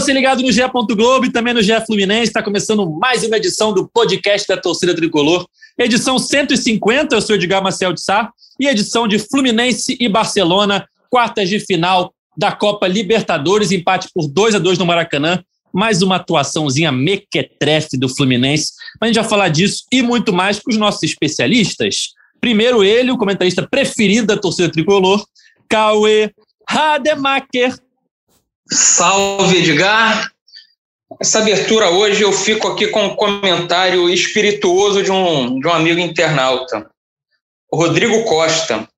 você ligado no GE. Globo e também no GE Fluminense. Está começando mais uma edição do podcast da Torcida Tricolor. Edição 150, eu sou Edgar Marcel de Sá. E edição de Fluminense e Barcelona, quartas de final da Copa Libertadores. Empate por 2 a 2 no Maracanã. Mais uma atuaçãozinha mequetrefe do Fluminense. Mas a gente vai falar disso e muito mais com os nossos especialistas. Primeiro ele, o comentarista preferido da torcida tricolor, Cauê Rademacher. Salve, Edgar! Essa abertura hoje eu fico aqui com um comentário espirituoso de um, de um amigo internauta, Rodrigo Costa.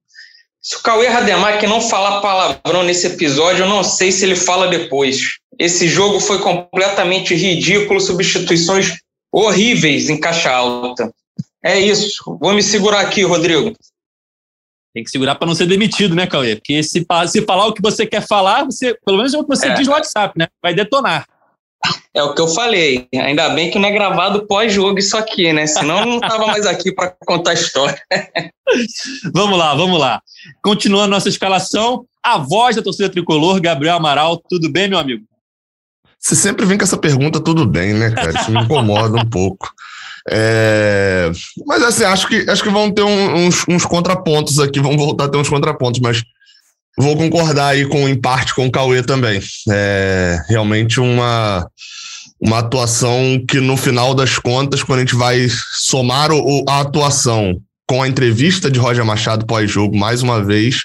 Se o Cauê Rademacher não falar palavrão nesse episódio, eu não sei se ele fala depois. Esse jogo foi completamente ridículo, substituições horríveis em caixa alta. É isso. Vou me segurar aqui, Rodrigo. Tem que segurar para não ser demitido, né, Cauê? Porque se, se falar o que você quer falar, você, pelo menos é o que você é. diz no WhatsApp, né? Vai detonar. É o que eu falei. Ainda bem que não é gravado pós-jogo isso aqui, né? Senão eu não estava mais aqui para contar a história. vamos lá, vamos lá. Continuando nossa escalação, a voz da torcida tricolor, Gabriel Amaral. Tudo bem, meu amigo? Você sempre vem com essa pergunta, tudo bem, né, cara? Isso me incomoda um pouco. É... Mas assim, acho que, acho que vão ter um, uns, uns, contrapontos aqui, vão voltar a ter uns contrapontos, mas vou concordar aí com, em parte com o Cauê também. É realmente uma, uma atuação que, no final das contas, quando a gente vai somar o, a atuação com a entrevista de Roger Machado pós-jogo, mais uma vez,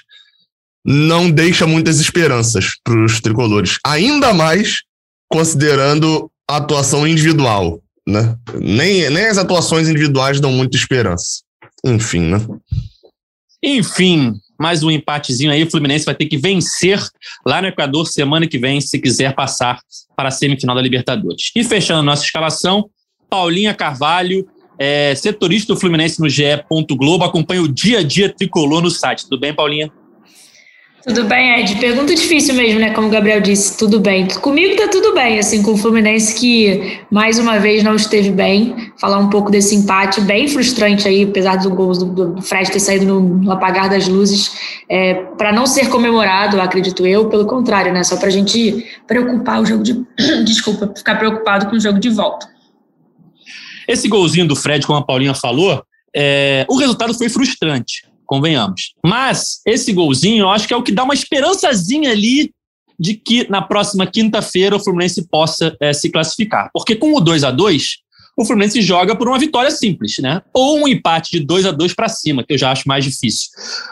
não deixa muitas esperanças para os tricolores. Ainda mais considerando a atuação individual né? Nem, nem as atuações individuais dão muita esperança. Enfim, né? Enfim, mais um empatezinho aí. O Fluminense vai ter que vencer lá no Equador semana que vem, se quiser passar para a semifinal da Libertadores. E fechando nossa escalação, Paulinha Carvalho, é, setorista do Fluminense no GE. Globo, acompanha o dia a dia tricolor no site. Tudo bem, Paulinha? Tudo bem, Ed? Pergunta difícil mesmo, né? Como o Gabriel disse, tudo bem. Comigo tá tudo bem, assim, com o Fluminense que mais uma vez não esteve bem. Falar um pouco desse empate bem frustrante aí, apesar do gol do, Fred ter saído no, no apagar das luzes, é, para não ser comemorado, acredito eu, pelo contrário, né? Só para a gente preocupar o jogo de. Desculpa, ficar preocupado com o jogo de volta. Esse golzinho do Fred, como a Paulinha falou, é, o resultado foi frustrante convenhamos. Mas esse golzinho, eu acho que é o que dá uma esperançazinha ali de que na próxima quinta-feira o Fluminense possa é, se classificar. Porque com o 2 a 2 o Fluminense joga por uma vitória simples, né? Ou um empate de 2 a 2 para cima, que eu já acho mais difícil.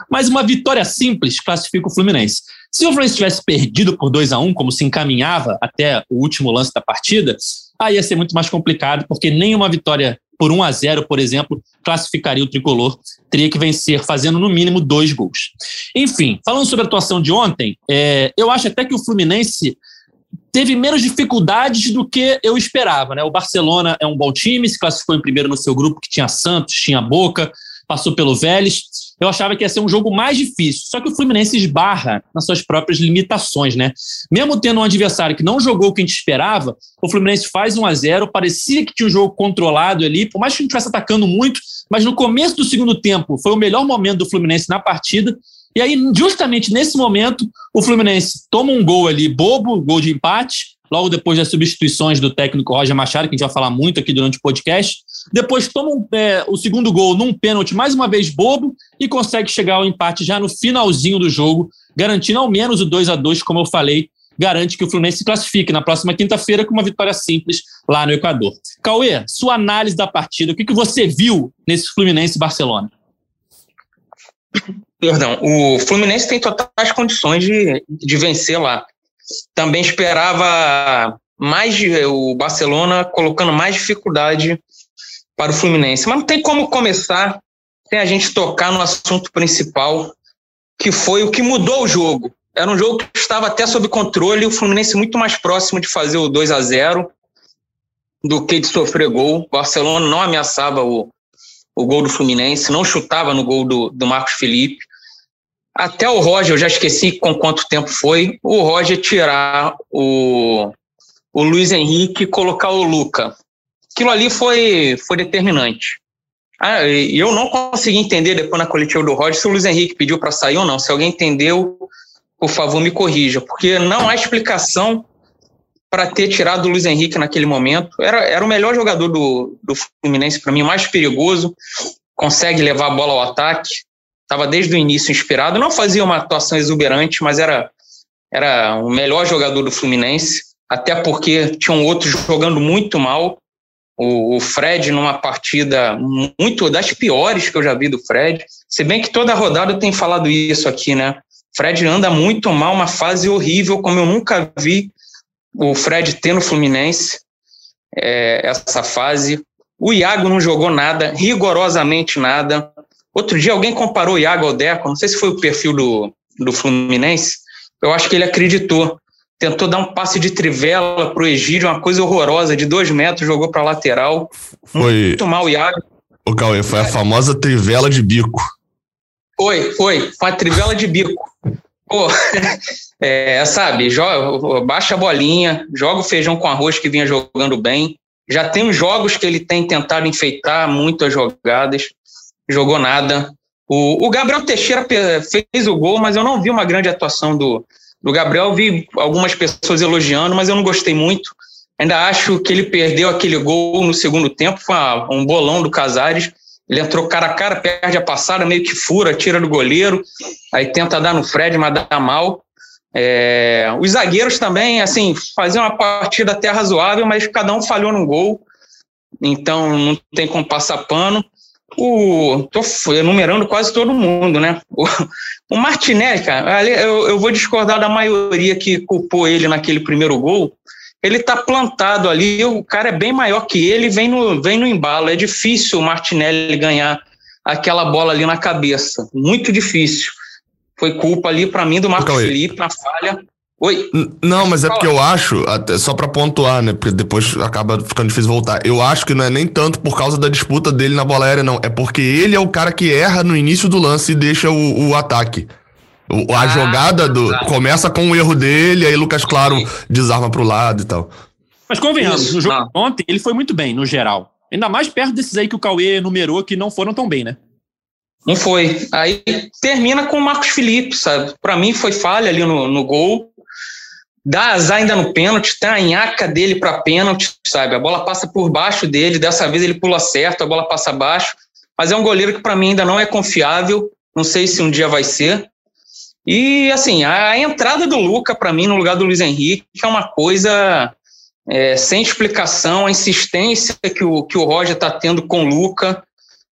Mas uma vitória simples classifica o Fluminense. Se o Fluminense tivesse perdido por 2 a 1 como se encaminhava até o último lance da partida, aí ia ser muito mais complicado, porque nenhuma vitória por 1 a 0 por exemplo, classificaria o tricolor. Teria que vencer fazendo no mínimo dois gols. Enfim, falando sobre a atuação de ontem, é, eu acho até que o Fluminense teve menos dificuldades do que eu esperava. Né? O Barcelona é um bom time, se classificou em primeiro no seu grupo, que tinha Santos, tinha Boca, passou pelo Vélez. Eu achava que ia ser um jogo mais difícil. Só que o Fluminense esbarra nas suas próprias limitações, né? Mesmo tendo um adversário que não jogou o que a gente esperava, o Fluminense faz 1 a 0 parecia que tinha um jogo controlado ali, por mais que a gente estivesse atacando muito, mas no começo do segundo tempo foi o melhor momento do Fluminense na partida. E aí, justamente nesse momento, o Fluminense toma um gol ali bobo, gol de empate, logo depois das substituições do técnico Roger Machado, que a gente vai falar muito aqui durante o podcast. Depois toma é, o segundo gol num pênalti, mais uma vez bobo, e consegue chegar ao empate já no finalzinho do jogo, garantindo ao menos o 2 a 2 como eu falei, garante que o Fluminense se classifique na próxima quinta-feira com uma vitória simples lá no Equador. Cauê, sua análise da partida, o que, que você viu nesse Fluminense Barcelona? Perdão, o Fluminense tem totais condições de, de vencer lá. Também esperava mais o Barcelona colocando mais dificuldade para o Fluminense. Mas não tem como começar sem a gente tocar no assunto principal, que foi o que mudou o jogo. Era um jogo que estava até sob controle, o Fluminense muito mais próximo de fazer o 2 a 0 do que de sofrer gol. O Barcelona não ameaçava o, o gol do Fluminense, não chutava no gol do, do Marcos Felipe. Até o Roger, eu já esqueci com quanto tempo foi, o Roger tirar o, o Luiz Henrique e colocar o Luca aquilo ali foi, foi determinante. Ah, eu não consegui entender depois na coletiva do Roger se o Luiz Henrique pediu para sair ou não. Se alguém entendeu, por favor, me corrija, porque não há explicação para ter tirado o Luiz Henrique naquele momento. Era, era o melhor jogador do, do Fluminense para mim, mais perigoso, consegue levar a bola ao ataque. Estava desde o início inspirado. Não fazia uma atuação exuberante, mas era, era o melhor jogador do Fluminense, até porque tinham outros jogando muito mal. O, o Fred, numa partida muito das piores que eu já vi do Fred. Se bem que toda rodada eu tenho falado isso aqui, né? Fred anda muito mal, uma fase horrível, como eu nunca vi o Fred ter no Fluminense é, essa fase. O Iago não jogou nada, rigorosamente nada. Outro dia alguém comparou o Iago ao Deco, não sei se foi o perfil do, do Fluminense, eu acho que ele acreditou. Tentou dar um passe de trivela pro Egídio, uma coisa horrorosa, de dois metros, jogou para lateral. Foi. Muito mal o Iago. O Cauê, foi a famosa trivela de bico. Foi, foi. Foi a trivela de bico. Pô, é, sabe, joga, baixa a bolinha, joga o feijão com arroz que vinha jogando bem. Já tem uns jogos que ele tem tentado enfeitar muitas jogadas, jogou nada. O, o Gabriel Teixeira fez o gol, mas eu não vi uma grande atuação do, do Gabriel. Vi algumas pessoas elogiando, mas eu não gostei muito. Ainda acho que ele perdeu aquele gol no segundo tempo, foi um bolão do Casares ele entrou cara a cara, perde a passada, meio que fura, tira do goleiro, aí tenta dar no Fred, mas dá mal. É, os zagueiros também, assim, faziam uma partida até razoável, mas cada um falhou no gol, então não tem como passar pano. O, tô enumerando quase todo mundo, né? O, o Martinelli, cara, eu, eu vou discordar da maioria que culpou ele naquele primeiro gol, ele está plantado ali, o cara é bem maior que ele, vem no, vem no embalo. É difícil o Martinelli ganhar aquela bola ali na cabeça. Muito difícil. Foi culpa ali para mim do Marcos Felipe na falha. Oi. Não, mas é porque eu acho, até só para pontuar, né? Porque depois acaba ficando difícil voltar. Eu acho que não é nem tanto por causa da disputa dele na bola aérea, não. É porque ele é o cara que erra no início do lance e deixa o, o ataque. A ah, jogada do tá. começa com o erro dele, aí Lucas Claro desarma para o lado e tal. Mas convenhamos, Isso, no jogo não. ontem ele foi muito bem, no geral. Ainda mais perto desses aí que o Cauê numerou que não foram tão bem, né? Não foi. Aí termina com o Marcos Felipe, sabe? Para mim foi falha ali no, no gol. Dá azar ainda no pênalti, tem a nhaca dele para pênalti, sabe? A bola passa por baixo dele, dessa vez ele pula certo, a bola passa abaixo. Mas é um goleiro que para mim ainda não é confiável. Não sei se um dia vai ser. E, assim, a entrada do Luca, para mim, no lugar do Luiz Henrique, é uma coisa é, sem explicação. A insistência que o, que o Roger está tendo com o Luca,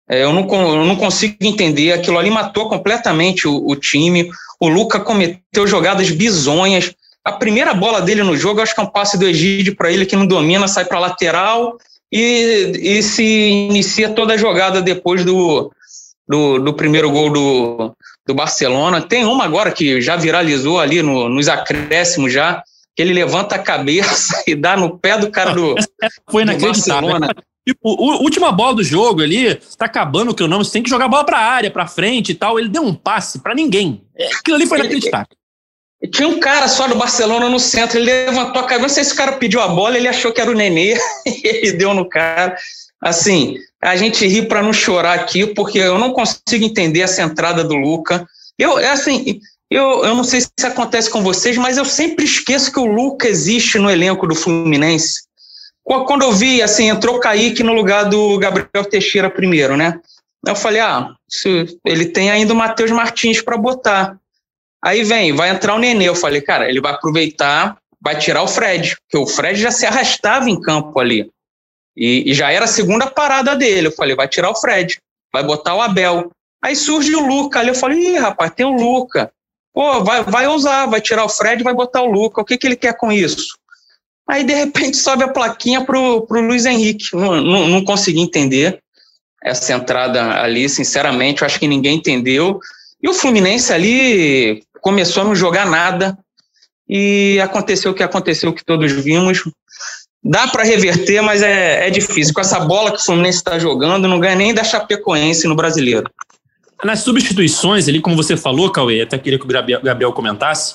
é, eu, não, eu não consigo entender. Aquilo ali matou completamente o, o time. O Luca cometeu jogadas bizonhas. A primeira bola dele no jogo, acho que é um passe do Egídio para ele que não domina, sai para lateral e, e se inicia toda a jogada depois do, do, do primeiro gol do, do Barcelona. Tem uma agora que já viralizou ali no, nos acréscimos já, que ele levanta a cabeça e dá no pé do cara do, Foi inacreditável. Barcelona. Tipo, a última bola do jogo ali, tá acabando o que o nome, você tem que jogar a bola pra área, pra frente e tal. Ele deu um passe para ninguém. É, aquilo ali foi inacreditável. Tinha um cara só do Barcelona no centro, ele levantou a cabeça, não sei se o cara pediu a bola, ele achou que era o Nenê, e ele deu no cara. Assim, a gente ri para não chorar aqui, porque eu não consigo entender essa entrada do Luca. Eu, é assim, eu, eu não sei se acontece com vocês, mas eu sempre esqueço que o Luca existe no elenco do Fluminense. Quando eu vi, assim, entrou Kaique no lugar do Gabriel Teixeira primeiro, né? Eu falei, ah, ele tem ainda o Matheus Martins para botar. Aí vem, vai entrar o Nenê. Eu falei, cara, ele vai aproveitar, vai tirar o Fred, porque o Fred já se arrastava em campo ali. E, e, já era a segunda parada dele. Eu falei, vai tirar o Fred, vai botar o Abel. Aí surge o Luca ali. Eu falei, ih, rapaz, tem o Luca. Pô, vai, vai usar, vai tirar o Fred vai botar o Luca. O que, que ele quer com isso? Aí, de repente, sobe a plaquinha pro, pro Luiz Henrique. Não, não, não consegui entender essa entrada ali, sinceramente. Eu acho que ninguém entendeu. E o Fluminense ali começou a não jogar nada. E aconteceu o que aconteceu, que todos vimos. Dá para reverter, mas é, é difícil. Com essa bola que o Fluminense está jogando, não ganha nem da Chapecoense no brasileiro. Nas substituições, ali, como você falou, Cauê, até queria que o Gabriel comentasse.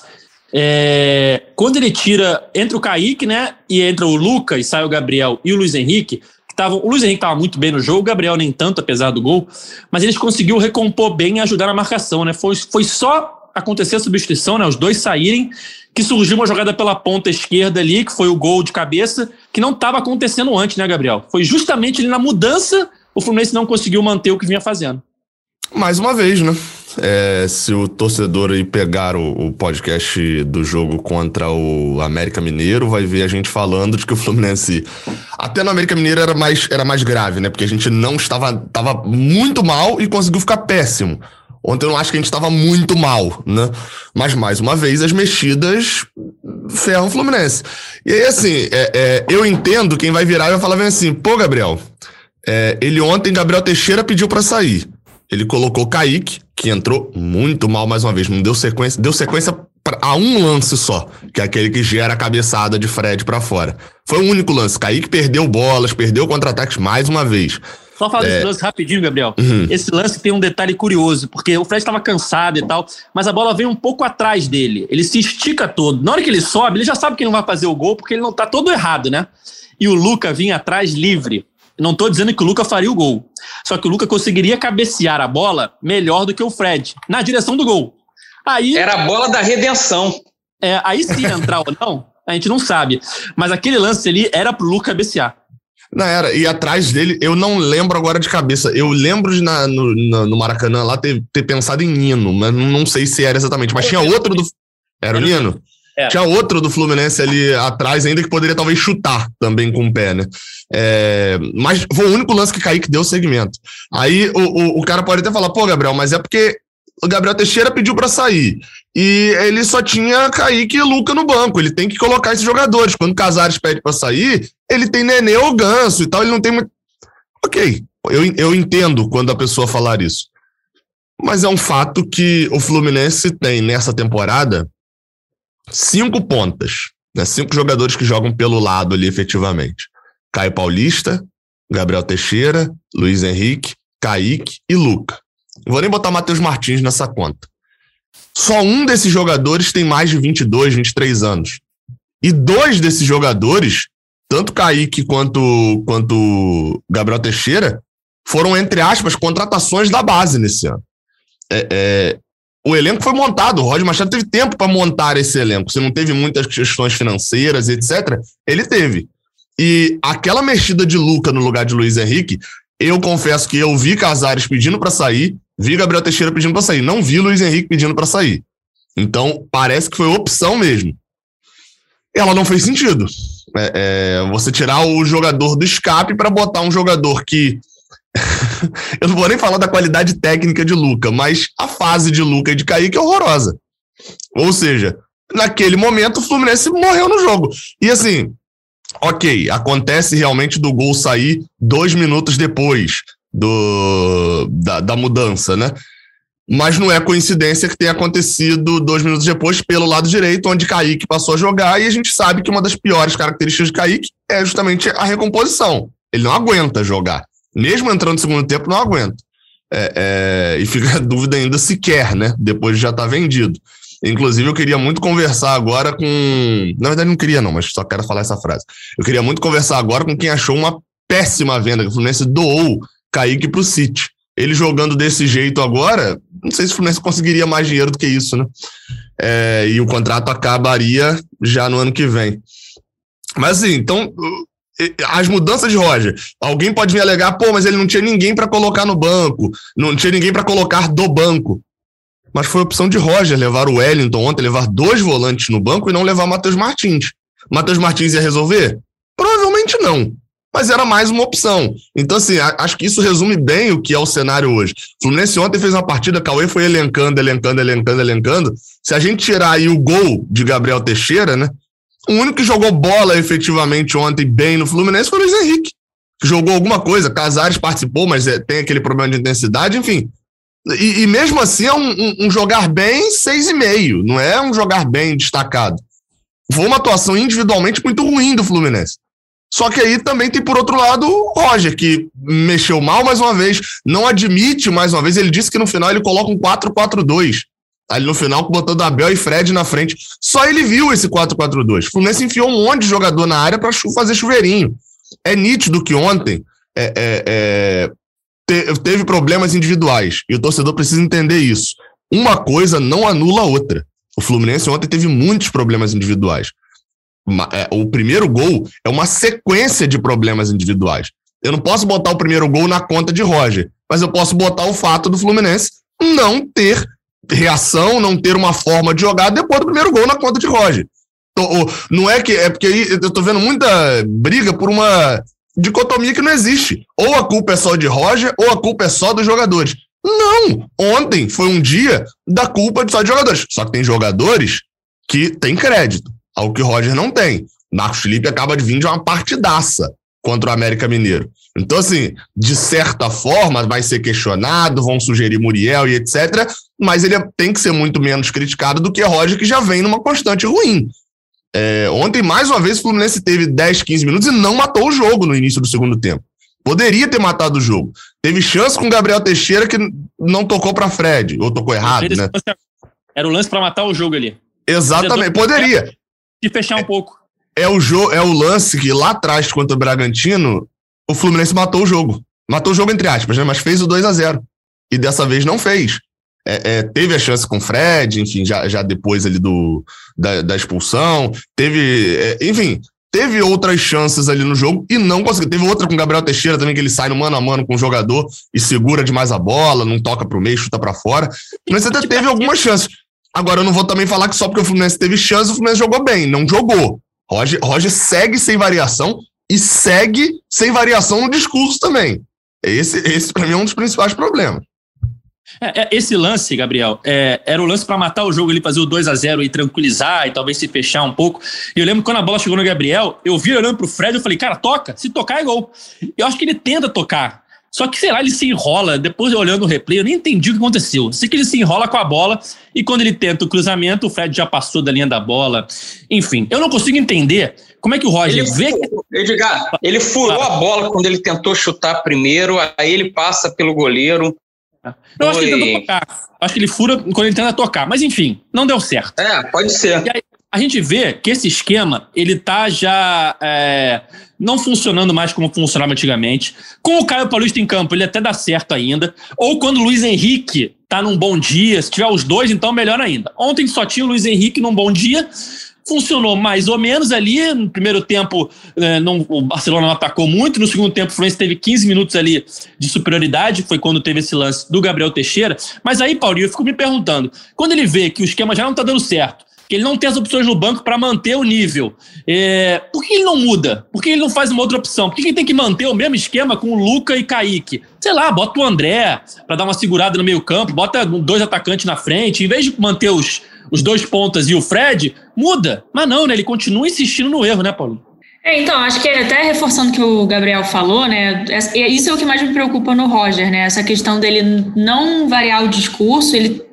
É, quando ele tira, entra o Kaique, né? E entra o Luca e sai o Gabriel e o Luiz Henrique. Tavam, o Luiz Henrique estava muito bem no jogo, o Gabriel nem tanto, apesar do gol, mas eles conseguiu recompor bem e ajudar na marcação, né? Foi, foi só acontecer a substituição, né? Os dois saírem, que surgiu uma jogada pela ponta esquerda ali, que foi o gol de cabeça, que não estava acontecendo antes, né, Gabriel? Foi justamente ali na mudança o Fluminense não conseguiu manter o que vinha fazendo. Mais uma vez, né? É, se o torcedor aí pegar o, o, podcast do jogo contra o América Mineiro, vai ver a gente falando de que o Fluminense, até no América Mineiro, era mais, era mais grave, né? Porque a gente não estava, estava muito mal e conseguiu ficar péssimo. Ontem eu não acho que a gente estava muito mal, né? Mas, mais uma vez, as mexidas ferram o Fluminense. E aí, assim, é, é, eu entendo quem vai virar e vai falar bem assim, pô, Gabriel, é, ele ontem, Gabriel Teixeira, pediu para sair. Ele colocou Kaique, que entrou muito mal mais uma vez, não deu sequência, deu sequência a um lance só, que é aquele que gera a cabeçada de Fred para fora. Foi o único lance. Kaique perdeu bolas, perdeu contra-ataques mais uma vez. Só falar é... desse lance rapidinho, Gabriel. Uhum. Esse lance tem um detalhe curioso, porque o Fred estava cansado e tal, mas a bola vem um pouco atrás dele. Ele se estica todo. Na hora que ele sobe, ele já sabe que não vai fazer o gol, porque ele não tá todo errado, né? E o Luca vinha atrás livre. Não estou dizendo que o Luca faria o gol. Só que o Luca conseguiria cabecear a bola melhor do que o Fred, na direção do gol. Aí, Era a bola da redenção. É, aí se entrar ou não, a gente não sabe. Mas aquele lance ali era pro Luca cabecear. Não, era. E atrás dele, eu não lembro agora de cabeça. Eu lembro de na, no, no, Maracanã lá ter, ter pensado em Nino, mas não sei se era exatamente. Mas tinha outro do. Era o Nino? É. Tinha outro do Fluminense ali atrás, ainda que poderia talvez chutar também com o pé, né? É, mas foi o único lance que Kaique deu segmento. Aí o, o, o, cara pode até falar, pô, Gabriel, mas é porque o Gabriel Teixeira pediu para sair. E ele só tinha Kaique e Luca no banco. Ele tem que colocar esses jogadores. Quando Casares pede para sair, ele tem Nenê ou Ganso e tal. Ele não tem muito. Ok, eu, eu entendo quando a pessoa falar isso. Mas é um fato que o Fluminense tem nessa temporada cinco pontas, né? cinco jogadores que jogam pelo lado ali efetivamente. Caio Paulista, Gabriel Teixeira, Luiz Henrique, Kaique e Luca. Não vou nem botar Matheus Martins nessa conta. Só um desses jogadores tem mais de 22, 23 anos. E dois desses jogadores, tanto Kaique quanto, quanto Gabriel Teixeira, foram, entre aspas, contratações da base nesse ano. É, é, o elenco foi montado. O Roger Machado teve tempo para montar esse elenco. Se não teve muitas questões financeiras, etc., ele teve. E aquela mexida de Luca no lugar de Luiz Henrique, eu confesso que eu vi Casares pedindo para sair, vi Gabriel Teixeira pedindo para sair, não vi Luiz Henrique pedindo para sair. Então, parece que foi opção mesmo. Ela não fez sentido. É, é, você tirar o jogador do escape para botar um jogador que eu não vou nem falar da qualidade técnica de Luca, mas a fase de Luca e de Kaique é horrorosa. Ou seja, naquele momento o Fluminense morreu no jogo. E assim, ok, acontece realmente do gol sair dois minutos depois do, da, da mudança, né? Mas não é coincidência que tenha acontecido dois minutos depois pelo lado direito, onde Kaique passou a jogar, e a gente sabe que uma das piores características de Kaique é justamente a recomposição. Ele não aguenta jogar mesmo entrando no segundo tempo, não aguenta. É, é, e fica a dúvida ainda se quer, né? Depois de já tá vendido. Inclusive, eu queria muito conversar agora com. Na verdade, não queria, não, mas só quero falar essa frase. Eu queria muito conversar agora com quem achou uma péssima venda, que o Fluminense doou Kaique para o City. Ele jogando desse jeito agora, não sei se o Fluminense conseguiria mais dinheiro do que isso, né? É, e o contrato acabaria já no ano que vem. Mas assim, então, as mudanças de Roger. Alguém pode vir alegar, pô, mas ele não tinha ninguém para colocar no banco, não tinha ninguém para colocar do banco. Mas foi opção de Roger levar o Wellington ontem, levar dois volantes no banco e não levar Matheus Martins. Matheus Martins ia resolver? Provavelmente não. Mas era mais uma opção. Então, assim, acho que isso resume bem o que é o cenário hoje. O Fluminense ontem fez uma partida, Cauê foi elencando, elencando, elencando, elencando. Se a gente tirar aí o gol de Gabriel Teixeira, né? O único que jogou bola efetivamente ontem bem no Fluminense foi o Luiz Henrique. Que jogou alguma coisa. Casares participou, mas é, tem aquele problema de intensidade, enfim. E, e mesmo assim é um, um, um jogar bem seis e meio, não é um jogar bem destacado. Foi uma atuação individualmente muito ruim do Fluminense. Só que aí também tem, por outro lado, o Roger, que mexeu mal mais uma vez, não admite mais uma vez. Ele disse que no final ele coloca um 4-4-2 ali no final, botando Abel e Fred na frente. Só ele viu esse 4-4-2. O Fluminense enfiou um monte de jogador na área para fazer chuveirinho. É nítido que ontem é, é, é, te, teve problemas individuais e o torcedor precisa entender isso. uma coisa não anula a outra. O Fluminense ontem teve muitos problemas individuais. É, o primeiro gol é uma sequência de problemas individuais. Eu não posso botar o primeiro gol na conta de Roger, mas eu posso botar o fato do Fluminense não ter reação, não ter uma forma de jogar depois do primeiro gol na conta de Roger. Não é que. É porque aí eu tô vendo muita briga por uma dicotomia que não existe. Ou a culpa é só de Roger, ou a culpa é só dos jogadores. Não! Ontem foi um dia da culpa só de jogadores. Só que tem jogadores que têm crédito, algo que o Roger não tem. Marcos Felipe acaba de vir de uma partidaça contra o América Mineiro. Então, assim, de certa forma, vai ser questionado, vão sugerir Muriel e etc., mas ele tem que ser muito menos criticado do que Roger, que já vem numa constante ruim. É, ontem, mais uma vez, o Fluminense teve 10, 15 minutos e não matou o jogo no início do segundo tempo. Poderia ter matado o jogo. Teve chance com o Gabriel Teixeira que não tocou para Fred, ou tocou errado, né? Era o lance para matar o jogo ali. Exatamente, poderia. E fechar um pouco. É o, jo é o lance que lá atrás, contra o Bragantino, o Fluminense matou o jogo. Matou o jogo, entre aspas, né? mas fez o 2 a 0 E dessa vez não fez. É, é, teve a chance com o Fred, enfim, já, já depois ali do, da, da expulsão. Teve, é, enfim, teve outras chances ali no jogo e não conseguiu. Teve outra com o Gabriel Teixeira também, que ele sai no mano a mano com o jogador e segura demais a bola, não toca pro meio, chuta para fora. Mas até teve algumas chances. Agora, eu não vou também falar que só porque o Fluminense teve chance, o Fluminense jogou bem. Não jogou. Roger, Roger segue sem variação e segue sem variação no discurso também. Esse, esse para mim, é um dos principais problemas. É, é, esse lance, Gabriel, é, era o lance para matar o jogo, ele fazer o 2 a 0 e tranquilizar e talvez se fechar um pouco. E eu lembro que quando a bola chegou no Gabriel, eu vi olhando pro Fred e falei, cara, toca, se tocar é gol. Eu acho que ele tenta tocar. Só que, sei lá, ele se enrola. Depois, olhando o replay, eu nem entendi o que aconteceu. Sei que ele se enrola com a bola e quando ele tenta o cruzamento, o Fred já passou da linha da bola. Enfim, eu não consigo entender como é que o Roger ele, vê. Edgar, ele furou a bola quando ele tentou chutar primeiro, aí ele passa pelo goleiro. Eu acho que ele tentou tocar. Acho que ele fura quando ele tenta tocar. Mas enfim, não deu certo. É, pode ser. Aí, a gente vê que esse esquema, ele tá já é, não funcionando mais como funcionava antigamente. Com o Caio Paulista em campo, ele até dá certo ainda. Ou quando o Luiz Henrique tá num bom dia, se tiver os dois, então melhor ainda. Ontem só tinha o Luiz Henrique num bom dia, funcionou mais ou menos ali. No primeiro tempo, é, não, o Barcelona não atacou muito. No segundo tempo, o Fluminense teve 15 minutos ali de superioridade. Foi quando teve esse lance do Gabriel Teixeira. Mas aí, Paulinho, eu fico me perguntando: quando ele vê que o esquema já não está dando certo, que ele não tem as opções no banco para manter o nível. É, por que ele não muda? Por que ele não faz uma outra opção? Por que ele tem que manter o mesmo esquema com o Luca e Kaique? Sei lá, bota o André para dar uma segurada no meio campo, bota dois atacantes na frente, em vez de manter os, os dois pontas e o Fred, muda. Mas não, né? Ele continua insistindo no erro, né, Paulo? É, então, acho que até reforçando o que o Gabriel falou, né? Isso é o que mais me preocupa no Roger, né? Essa questão dele não variar o discurso, ele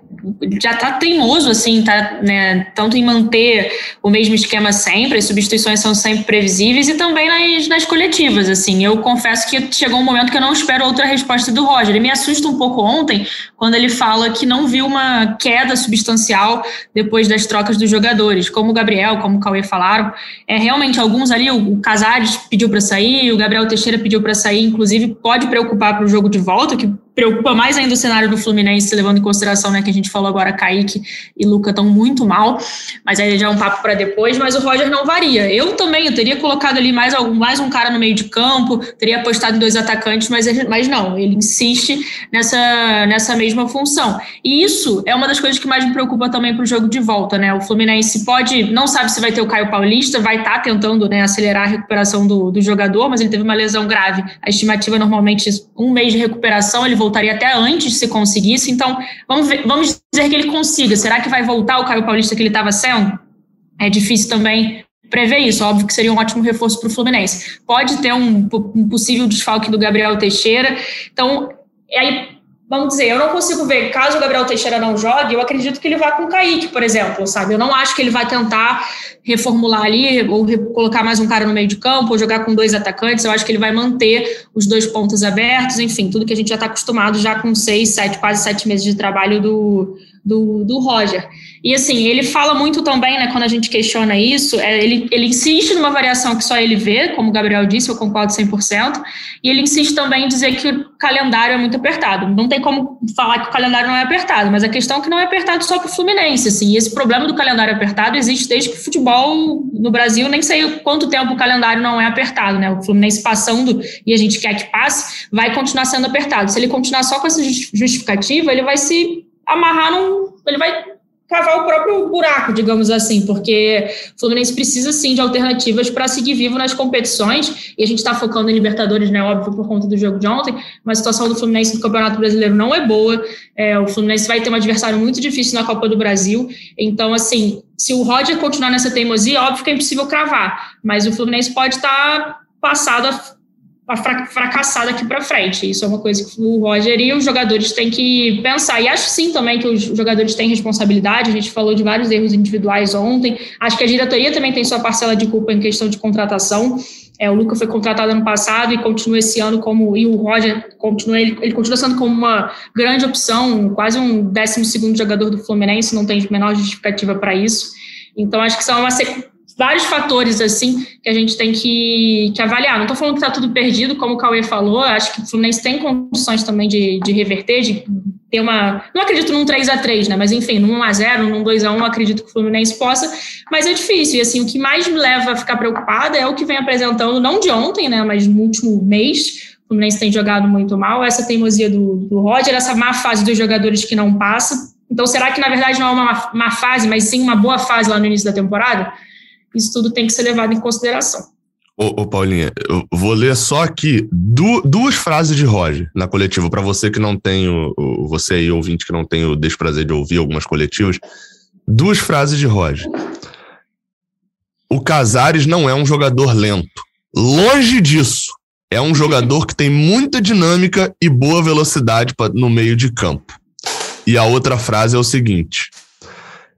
já está teimoso, assim, tá, né, tanto em manter o mesmo esquema sempre, as substituições são sempre previsíveis e também nas, nas coletivas, assim. Eu confesso que chegou um momento que eu não espero outra resposta do Roger. Ele me assusta um pouco ontem, quando ele fala que não viu uma queda substancial depois das trocas dos jogadores, como o Gabriel, como o Cauê falaram. É, realmente, alguns ali, o Casares pediu para sair, o Gabriel Teixeira pediu para sair, inclusive pode preocupar para o jogo de volta, que preocupa mais ainda o cenário do Fluminense, levando em consideração né, que a gente falou agora, Kaique e Luca estão muito mal, mas aí já é um papo para depois, mas o Roger não varia. Eu também, eu teria colocado ali mais, algum, mais um cara no meio de campo, teria apostado em dois atacantes, mas, mas não, ele insiste nessa, nessa mesma função. E isso é uma das coisas que mais me preocupa também para o jogo de volta, né? O Fluminense pode, não sabe se vai ter o Caio Paulista, vai estar tá tentando né, acelerar a recuperação do, do jogador, mas ele teve uma lesão grave. A estimativa normalmente um mês de recuperação, ele voltou voltaria até antes se conseguisse. Então, vamos, ver, vamos dizer que ele consiga. Será que vai voltar o Caio Paulista que ele estava sendo? É difícil também prever isso. Óbvio que seria um ótimo reforço para o Fluminense. Pode ter um, um, possível desfalque do Gabriel Teixeira. Então, aí vamos dizer, eu não consigo ver, caso o Gabriel Teixeira não jogue, eu acredito que ele vá com o Kaique, por exemplo, sabe? Eu não acho que ele vai tentar reformular ali, ou colocar mais um cara no meio de campo, ou jogar com dois atacantes, eu acho que ele vai manter os dois pontos abertos, enfim, tudo que a gente já está acostumado já com seis, sete, quase sete meses de trabalho do, do, do Roger. E assim, ele fala muito também, né, quando a gente questiona isso, é, ele, ele insiste numa variação que só ele vê, como o Gabriel disse, eu concordo 100%, e ele insiste também em dizer que o calendário é muito apertado. Não tem como falar que o calendário não é apertado, mas a questão é que não é apertado só para o Fluminense, assim, esse problema do calendário apertado existe desde que o futebol no Brasil, nem sei quanto tempo o calendário não é apertado, né, o Fluminense passando e a gente quer que passe, vai continuar sendo apertado. Se ele continuar só com essa justificativa, ele vai se amarrar num. Ele vai cavar o próprio buraco, digamos assim, porque o Fluminense precisa sim de alternativas para seguir vivo nas competições, e a gente está focando em Libertadores, né, óbvio, por conta do jogo de ontem, mas a situação do Fluminense no Campeonato Brasileiro não é boa, é, o Fluminense vai ter um adversário muito difícil na Copa do Brasil, então, assim, se o Roger continuar nessa teimosia, óbvio que é impossível cravar, mas o Fluminense pode estar tá passado a fracassar daqui para frente. Isso é uma coisa que o Roger e os jogadores têm que pensar. E acho sim também que os jogadores têm responsabilidade. A gente falou de vários erros individuais ontem. Acho que a diretoria também tem sua parcela de culpa em questão de contratação. É, o Luca foi contratado ano passado e continua esse ano como e o Roger continua ele, ele continua sendo como uma grande opção, quase um décimo segundo jogador do Fluminense. Não tem menor justificativa para isso. Então acho que são uma vários fatores assim que a gente tem que, que avaliar. Não estou falando que está tudo perdido, como o Cauê falou, acho que o Fluminense tem condições também de, de reverter, de ter uma. Não acredito num 3 a 3 né? Mas enfim, num 1x0, num 2x1, acredito que o Fluminense possa, mas é difícil. E assim, o que mais me leva a ficar preocupada é o que vem apresentando, não de ontem, né? Mas no último mês. O Fluminense tem jogado muito mal, essa teimosia do, do Roger, essa má fase dos jogadores que não passa. Então, será que na verdade não é uma má fase, mas sim uma boa fase lá no início da temporada? Isso tudo tem que ser levado em consideração. Ô, ô Paulinha, eu vou ler só aqui du duas frases de Roger na coletiva, para você que não tem, o, você aí, ouvinte, que não tem o desprazer de ouvir algumas coletivas. Duas frases de Roger. O Casares não é um jogador lento. Longe disso. É um jogador que tem muita dinâmica e boa velocidade pra, no meio de campo. E a outra frase é o seguinte: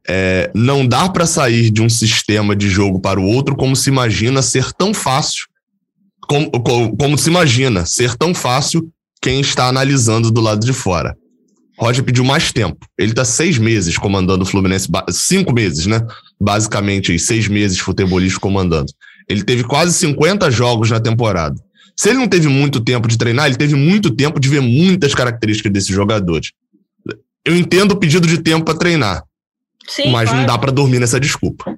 é, não dá para sair de um sistema de jogo para o outro como se imagina ser tão fácil, como, como, como se imagina ser tão fácil quem está analisando do lado de fora. Roger pediu mais tempo. Ele está seis meses comandando o Fluminense, cinco meses, né? Basicamente, seis meses futebolista comandando. Ele teve quase 50 jogos na temporada. Se ele não teve muito tempo de treinar, ele teve muito tempo de ver muitas características desses jogadores. Eu entendo o pedido de tempo para treinar, Sim, mas claro. não dá para dormir nessa desculpa.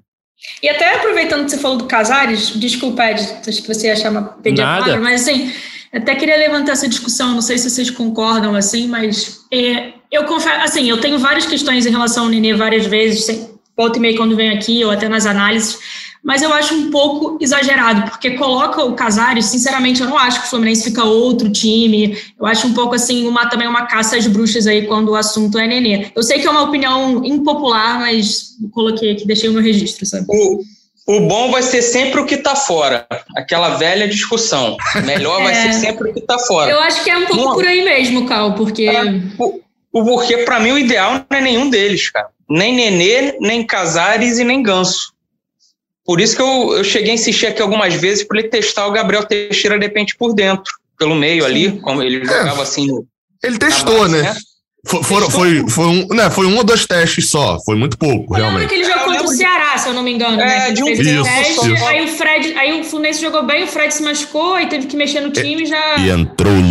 E até aproveitando que você falou do Casares, desculpa, Ed, acho que você ia chamar pedir a palavra, mas assim, até queria levantar essa discussão, não sei se vocês concordam assim, mas é, eu confesso, assim, eu tenho várias questões em relação ao Nenê várias vezes, volta e meia quando vem aqui, ou até nas análises, mas eu acho um pouco exagerado, porque coloca o Casares, sinceramente, eu não acho que o Fluminense fica outro time, eu acho um pouco assim, uma, também uma caça às bruxas aí quando o assunto é Nenê. Eu sei que é uma opinião impopular, mas coloquei aqui, deixei o meu registro, sabe? O, o bom vai ser sempre o que está fora, aquela velha discussão. Melhor é, vai ser sempre o que está fora. Eu acho que é um pouco não, por aí mesmo, Cal, porque... É, o, porque para mim o ideal não é nenhum deles, cara. Nem Nenê, nem Casares e nem Ganso. Por isso que eu, eu cheguei a insistir aqui algumas vezes para ele testar o Gabriel Teixeira de repente por dentro, pelo meio Sim. ali, como ele jogava é, assim. Ele testou, base, né? né? Foi, foi, foi, um, né, foi um ou dois testes só, foi muito pouco, foi realmente. Aquele jogo contra o Ceará, se eu não me engano. É, né? de um isso, teste, isso. Aí o Fred, aí o Fluminense jogou bem, o Fred se machucou e teve que mexer no time e já. E entrou o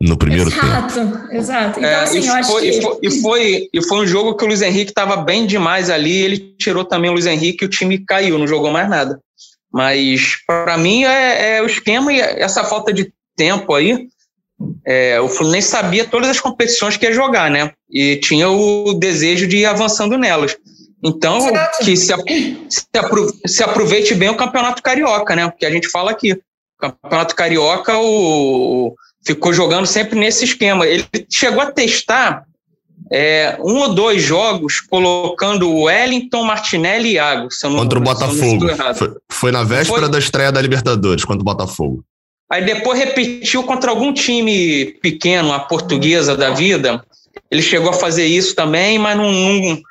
No primeiro exato, tempo. Exato, Então, é, assim, eu acho foi, que. E foi, e, foi, e foi um jogo que o Luiz Henrique estava bem demais ali, ele tirou também o Luiz Henrique e o time caiu, não jogou mais nada. Mas, para mim, é, é o esquema e essa falta de tempo aí é, o Fluminense sabia todas as competições que ia jogar, né? E tinha o desejo de ir avançando nelas. Então, que se, se, aproveite bem o Campeonato Carioca, né? Porque a gente fala aqui. Campeonato Carioca o, ficou jogando sempre nesse esquema. Ele chegou a testar é, um ou dois jogos colocando o Wellington, Martinelli e Iago. contra o Botafogo. Foi, foi, na véspera foi... da estreia da Libertadores, contra o Botafogo. Aí depois repetiu contra algum time pequeno, a portuguesa da vida. Ele chegou a fazer isso também, mas não, não,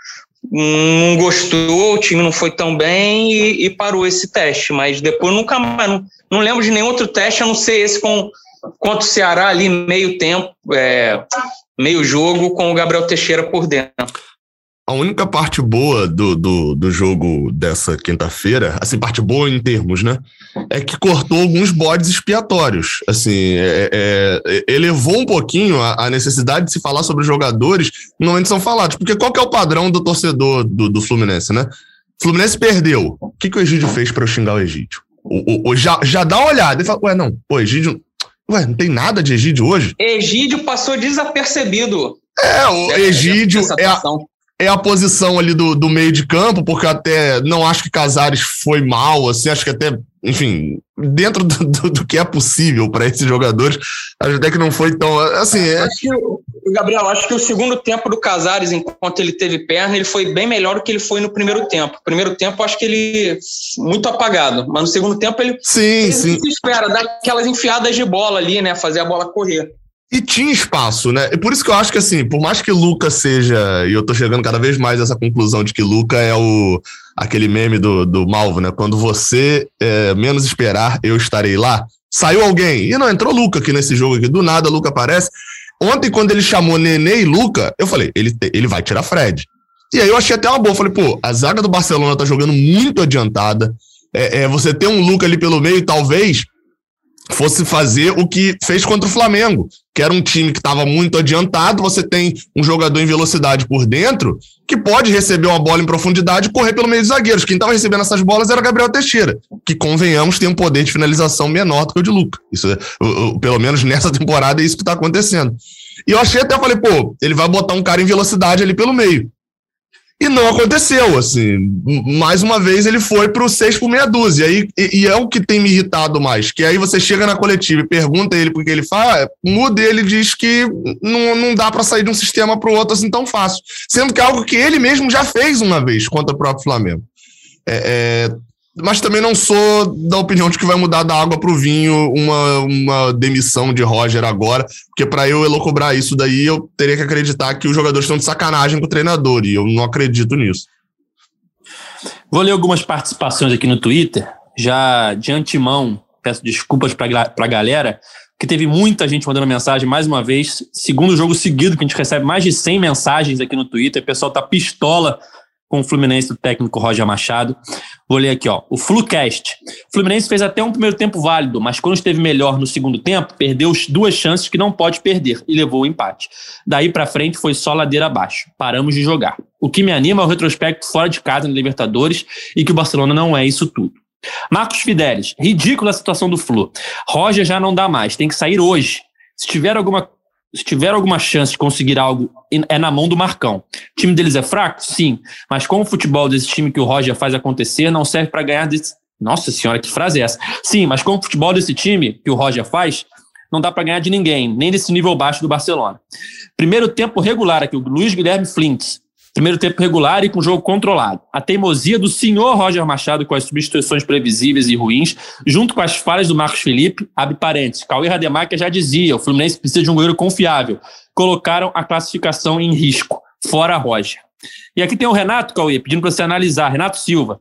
não gostou, o time não foi tão bem e, e, parou esse teste. Mas depois nunca mais, não, não lembro de nenhum outro teste a não ser esse com, contra o Ceará ali meio tempo, é, meio jogo, com o Gabriel Teixeira por dentro. A única parte boa do, do, do jogo dessa quinta-feira, assim, parte boa em termos, né? É que cortou alguns bodes expiatórios. Assim, é, é, elevou um pouquinho a, a, necessidade de se falar sobre os jogadores no momento são falados. Porque qual que é o padrão do torcedor do, do Fluminense, né? Fluminense perdeu. O que, que o Egídio fez para eu xingar o Egídio? O, o, o, já, já dá uma olhada e fala, ué, não, o Egídio. Ué, não tem nada de Egídio hoje? Egídio passou desapercebido. É, o Egídio é a, é a posição ali do, do meio de campo, porque até não acho que Casares foi mal, assim, acho que até, enfim, dentro do, do, do que é possível para esses jogadores, acho até que não foi tão, assim... É... Acho que, Gabriel, acho que o segundo tempo do Casares, enquanto ele teve perna, ele foi bem melhor do que ele foi no primeiro tempo. Primeiro tempo, acho que ele muito apagado, mas no segundo tempo ele, sim, ele sim. se espera, dar aquelas enfiadas de bola ali, né, fazer a bola correr. E tinha espaço, né? E por isso que eu acho que, assim, por mais que Luca seja. E eu tô chegando cada vez mais a essa conclusão de que Luca é o aquele meme do, do Malvo, né? Quando você é, menos esperar, eu estarei lá. Saiu alguém. E não entrou Luca aqui nesse jogo aqui. Do nada, Luca aparece. Ontem, quando ele chamou Nenê e Luca, eu falei, ele, ele vai tirar Fred. E aí eu achei até uma boa. Falei, pô, a zaga do Barcelona tá jogando muito adiantada. É, é, você ter um Luca ali pelo meio, talvez fosse fazer o que fez contra o Flamengo, que era um time que estava muito adiantado. Você tem um jogador em velocidade por dentro que pode receber uma bola em profundidade e correr pelo meio dos zagueiros. Quem estava recebendo essas bolas era Gabriel Teixeira, que, convenhamos, tem um poder de finalização menor do que o de Luca. Isso, é, pelo menos nessa temporada, é isso que está acontecendo. E eu achei até, falei, pô, ele vai botar um cara em velocidade ali pelo meio. E não aconteceu, assim. Mais uma vez ele foi para o 6 por meia dúzia. E, e, e, é o que tem me irritado mais. Que aí você chega na coletiva e pergunta ele por que ele fala, ah, muda ele diz que não, não dá para sair de um sistema para o outro assim tão fácil. Sendo que é algo que ele mesmo já fez uma vez contra o próprio Flamengo. É, é, mas também não sou da opinião de que vai mudar da água para o vinho uma, uma demissão de Roger agora, porque para eu elocubrar isso daí, eu teria que acreditar que os jogadores estão de sacanagem com o treinador, e eu não acredito nisso. Vou ler algumas participações aqui no Twitter, já de antemão, peço desculpas para a galera, que teve muita gente mandando mensagem mais uma vez, segundo jogo seguido que a gente recebe mais de 100 mensagens aqui no Twitter, o pessoal tá pistola com o Fluminense do técnico Roger Machado. Vou ler aqui, ó. O Flucast. O Fluminense fez até um primeiro tempo válido, mas quando esteve melhor no segundo tempo, perdeu duas chances que não pode perder e levou o empate. Daí para frente foi só ladeira abaixo. Paramos de jogar. O que me anima é o retrospecto fora de casa no Libertadores e que o Barcelona não é isso tudo. Marcos Fidelis, ridícula a situação do Flu. Roger já não dá mais, tem que sair hoje. Se tiver alguma se tiver alguma chance de conseguir algo, é na mão do Marcão. O time deles é fraco? Sim. Mas com o futebol desse time que o Roger faz acontecer, não serve para ganhar desse. Nossa senhora, que frase é essa? Sim, mas com o futebol desse time que o Roger faz, não dá para ganhar de ninguém, nem desse nível baixo do Barcelona. Primeiro tempo regular aqui, o Luiz Guilherme Flintz. Primeiro tempo regular e com jogo controlado. A teimosia do senhor Roger Machado com as substituições previsíveis e ruins, junto com as falhas do Marcos Felipe, abre parênteses. Cauê Rademacher já dizia, o Fluminense precisa de um goleiro confiável. Colocaram a classificação em risco. Fora Roger. E aqui tem o Renato, Cauê, pedindo para você analisar. Renato Silva.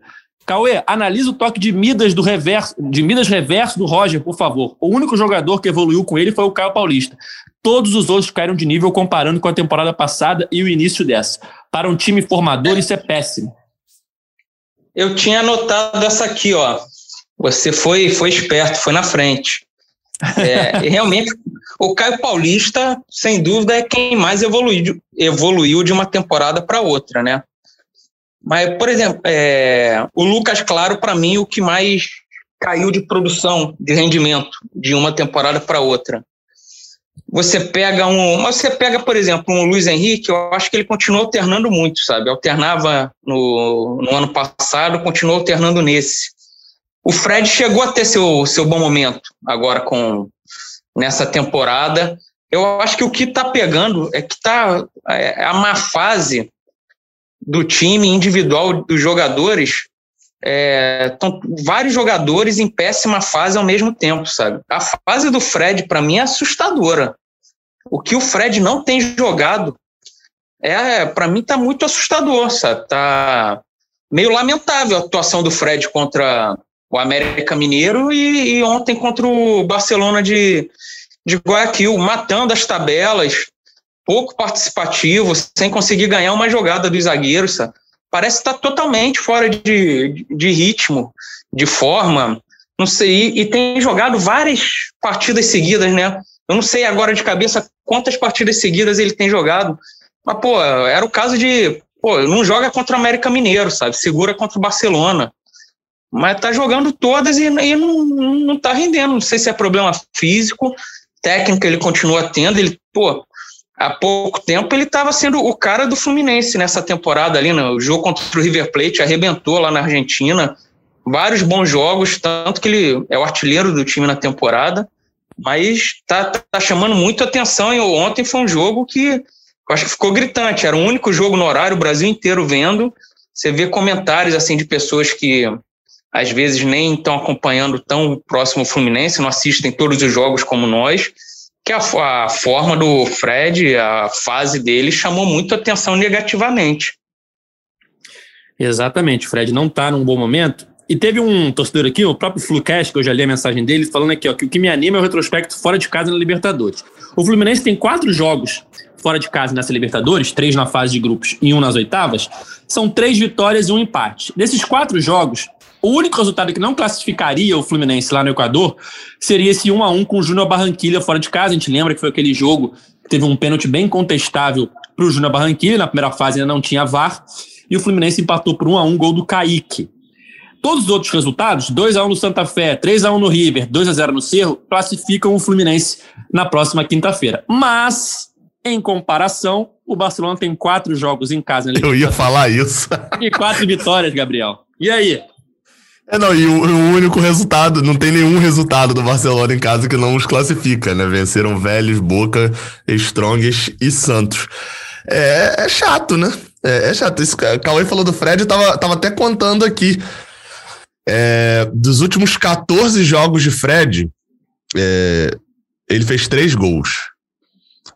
Cauê, analisa o toque de Midas do reverso, de Midas reverso do Roger, por favor. O único jogador que evoluiu com ele foi o Caio Paulista. Todos os outros caíram de nível comparando com a temporada passada e o início dessa. Para um time formador, isso é péssimo. Eu tinha anotado essa aqui, ó. Você foi, foi esperto, foi na frente. É, realmente, o Caio Paulista, sem dúvida, é quem mais evoluiu, evoluiu de uma temporada para outra, né? Mas, por exemplo, é, o Lucas Claro, para mim, o que mais caiu de produção, de rendimento, de uma temporada para outra. Você pega um. Você pega, por exemplo, um Luiz Henrique, eu acho que ele continua alternando muito, sabe? Alternava no, no ano passado, continua alternando nesse. O Fred chegou a ter seu, seu bom momento agora com nessa temporada. Eu acho que o que está pegando é que está é, a má fase do time individual dos jogadores. É, vários jogadores em péssima fase ao mesmo tempo, sabe? A fase do Fred, para mim, é assustadora. O que o Fred não tem jogado é, para mim, tá muito assustador, sabe? Tá meio lamentável a atuação do Fred contra o América Mineiro e, e ontem contra o Barcelona de, de Guayaquil, matando as tabelas, pouco participativo, sem conseguir ganhar uma jogada dos zagueiros. Sabe? Parece estar totalmente fora de, de ritmo, de forma. Não sei, e tem jogado várias partidas seguidas, né? Eu não sei agora de cabeça quantas partidas seguidas ele tem jogado. Mas, pô, era o caso de. Pô, não joga contra o América Mineiro, sabe? Segura contra o Barcelona. Mas tá jogando todas e, e não, não tá rendendo. Não sei se é problema físico, técnico ele continua tendo. Ele, pô, há pouco tempo ele estava sendo o cara do Fluminense nessa temporada ali, no jogo contra o River Plate, arrebentou lá na Argentina. Vários bons jogos, tanto que ele é o artilheiro do time na temporada mas tá, tá chamando muito atenção. E ontem foi um jogo que eu acho que ficou gritante. Era o único jogo no horário, o Brasil inteiro vendo. Você vê comentários assim de pessoas que às vezes nem estão acompanhando tão próximo o Fluminense, não assistem todos os jogos como nós, que a, a forma do Fred, a fase dele chamou muito atenção negativamente. Exatamente, o Fred não está num bom momento. E teve um torcedor aqui, o próprio Flucast, que eu já li a mensagem dele, falando aqui ó, que o que me anima é o retrospecto fora de casa na Libertadores. O Fluminense tem quatro jogos fora de casa nessa Libertadores, três na fase de grupos e um nas oitavas. São três vitórias e um empate. Desses quatro jogos, o único resultado que não classificaria o Fluminense lá no Equador seria esse 1 a 1 com o Júnior Barranquilla fora de casa. A gente lembra que foi aquele jogo que teve um pênalti bem contestável para o Júnior Barranquilla. Na primeira fase ainda não tinha VAR. E o Fluminense empatou por 1 a 1 gol do Kaique. Todos os outros resultados, 2x1 no Santa Fé, 3x1 no River, 2x0 no Cerro, classificam o Fluminense na próxima quinta-feira. Mas, em comparação, o Barcelona tem quatro jogos em casa. Eu ia falar isso. E quatro vitórias, Gabriel. E aí? É, não, e o, o, único resultado, não tem nenhum resultado do Barcelona em casa que não os classifica, né? Venceram Vélez, Boca, Strongest e Santos. É, é chato, né? É, é chato. Isso, Cauê falou do Fred, eu tava, tava até contando aqui. É, dos últimos 14 jogos de Fred, é, ele fez três gols.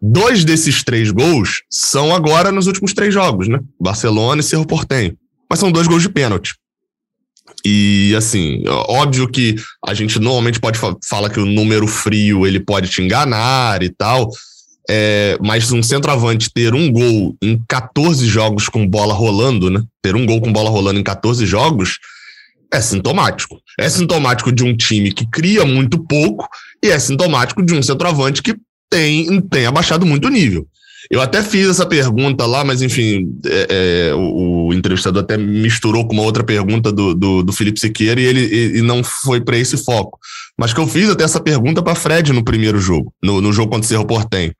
Dois desses três gols são agora nos últimos três jogos, né? Barcelona e Cerro Portenho. Mas são dois gols de pênalti. E assim, óbvio que a gente normalmente pode falar que o número frio ele pode te enganar e tal, é, mas um centroavante ter um gol em 14 jogos com bola rolando, né? Ter um gol com bola rolando em 14 jogos é sintomático. É sintomático de um time que cria muito pouco e é sintomático de um centroavante que tem, tem abaixado muito o nível. Eu até fiz essa pergunta lá, mas enfim, é, é, o, o, entrevistador até misturou com uma outra pergunta do, do, do Felipe Siqueira e ele e, não foi para esse foco. Mas que eu fiz até essa pergunta para Fred no primeiro jogo, no, no jogo contra o Cerro Portenho,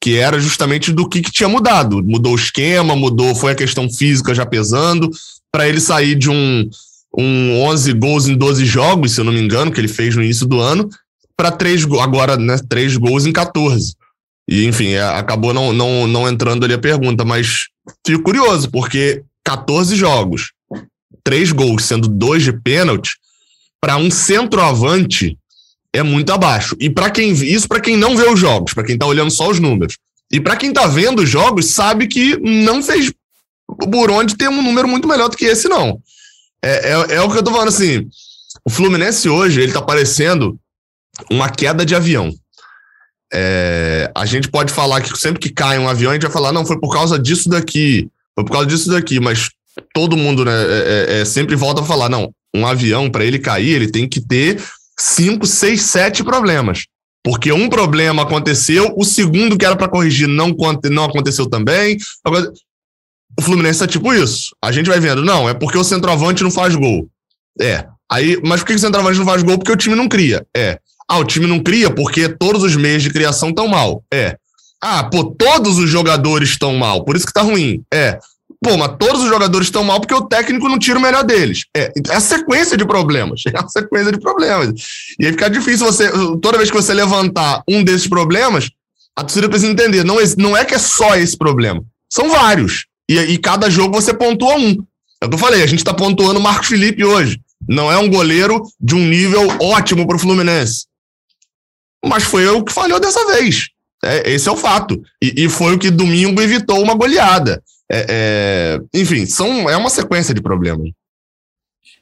que era justamente do que, que tinha mudado. Mudou o esquema, mudou, foi a questão física já pesando, para ele sair de um um 11 gols em 12 jogos, se eu não me engano, que ele fez no início do ano, para três agora, né, três gols em 14. E, enfim, é, acabou não, não, não entrando ali a pergunta, mas fico curioso, porque 14 jogos, três gols, sendo dois de pênalti, para um centroavante é muito abaixo. E para quem isso para quem não vê os jogos, para quem está olhando só os números. E para quem está vendo os jogos, sabe que não fez por onde ter um número muito melhor do que esse, não. É, é, é, o que eu tô falando assim. O Fluminense hoje, ele tá parecendo uma queda de avião. É, a gente pode falar que sempre que cai um avião, a gente vai falar, não, foi por causa disso daqui, foi por causa disso daqui, mas todo mundo né, é, é, é sempre volta a falar, não, um avião, para ele cair, ele tem que ter cinco, seis, sete problemas. Porque um problema aconteceu, o segundo que era para corrigir não, não aconteceu também. O Fluminense tá tipo isso. A gente vai vendo, não, é porque o centroavante não faz gol. É. Aí, mas por que o centroavante não faz gol? Porque o time não cria. É. Ah, o time não cria porque todos os meios de criação estão mal. É. Ah, pô, todos os jogadores estão mal, por isso que tá ruim. É. Pô, mas todos os jogadores estão mal porque o técnico não tira o melhor deles. É, é a sequência de problemas. É a sequência de problemas. E aí fica difícil você, toda vez que você levantar um desses problemas, a torcida precisa entender, não, não é que é só esse problema. São vários. E, e cada jogo você pontua um. É o que eu falei, a gente está pontuando o Marcos Felipe hoje. Não é um goleiro de um nível ótimo para o Fluminense. Mas foi o que falhou dessa vez. É, esse é o fato. E, e, foi o que domingo evitou uma goleada. É, é, enfim, são, é uma sequência de problemas.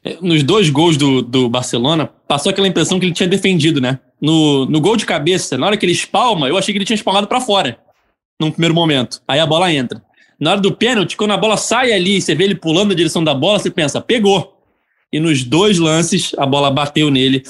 É, nos dois gols do, do Barcelona, passou aquela impressão que ele tinha defendido, né? no, no gol de cabeça, na hora que ele espalma, eu achei que ele tinha espalmado para fora, num primeiro momento. Aí a bola entra. Na hora do pênalti, quando a bola sai ali, você vê ele pulando na direção da bola, você pensa, pegou. E nos dois lances, a bola bateu nele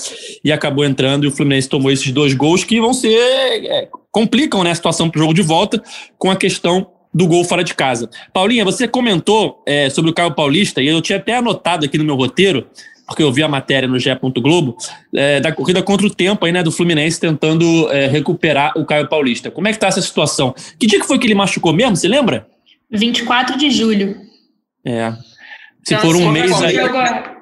e acabou entrando. E o Fluminense tomou esses dois gols que vão ser. É, complicam né, a situação para o jogo de volta com a questão do gol fora de casa. Paulinha, você comentou é, sobre o Caio Paulista, e eu tinha até anotado aqui no meu roteiro, porque eu vi a matéria no GE. Globo, é, da corrida contra o tempo aí, né, do Fluminense tentando é, recuperar o Caio Paulista. Como é que tá essa situação? Que dia que foi que ele machucou mesmo, você lembra? 24 de julho. É. Se então, for um mês aí. Jogo...